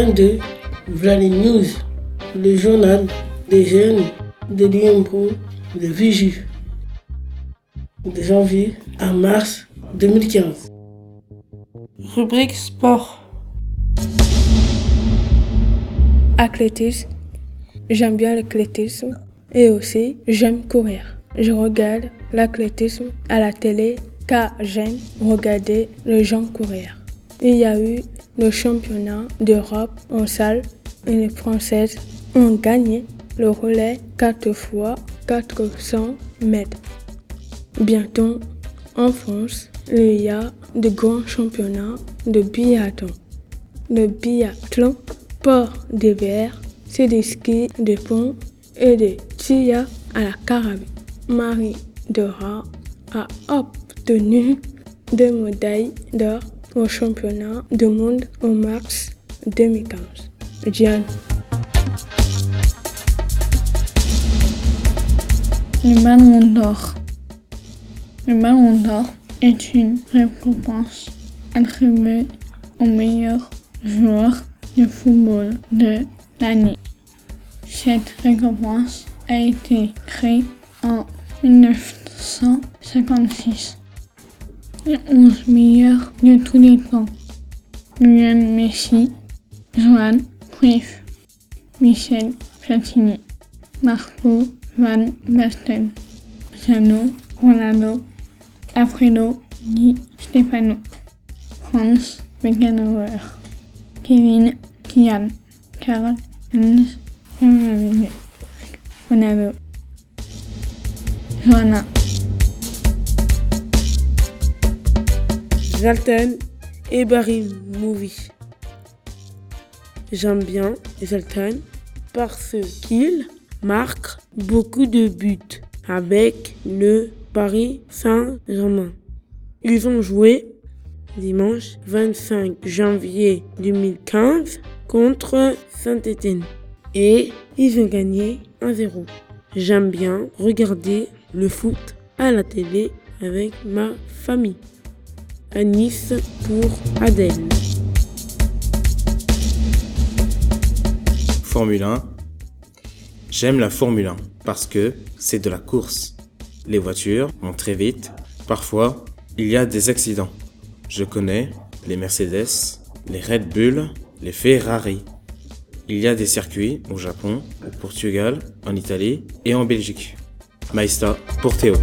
22, Vladi News, le journal des jeunes de Lyon de Vigie, de janvier à mars 2015. Rubrique sport. Athlétisme. J'aime bien l'athlétisme et aussi j'aime courir. Je regarde l'athlétisme à la télé car j'aime regarder les gens courir. Il y a eu le championnat d'Europe en salle et les Françaises ont gagné le relais 4 fois 400 mètres. Bientôt, en France, il y a de grands championnats de biathlon. Le biathlon, port d'hiver, c'est des skis de fond et des tir à la carabine. Marie Dora a obtenu deux médailles d'or au championnat du monde en mars 2015. Diane. Le ballon d'or. Le ballon d'or est une récompense attribuée au meilleur joueur de football de l'année. Cette récompense a été créée en 1956. Les 11 meilleurs de tous les temps. Lionel Messi, Johan Cruyff, Michel Platini, Marco Van Basten, Cristiano Ronaldo, Alfredo Di Stefano, Franz Beckenbauer, Kevin Kian, Karl Heinz Ronaldo, Johanna. Zaltan et Barry Movie. J'aime bien Zaltan parce qu'il marque beaucoup de buts avec le Paris Saint-Germain. Ils ont joué dimanche 25 janvier 2015 contre Saint-Étienne et ils ont gagné 1-0. J'aime bien regarder le foot à la télé avec ma famille. À Nice pour Adèle. Formule 1. J'aime la Formule 1 parce que c'est de la course. Les voitures vont très vite. Parfois, il y a des accidents. Je connais les Mercedes, les Red Bull, les Ferrari. Il y a des circuits au Japon, au Portugal, en Italie et en Belgique. Maïsta pour Théo.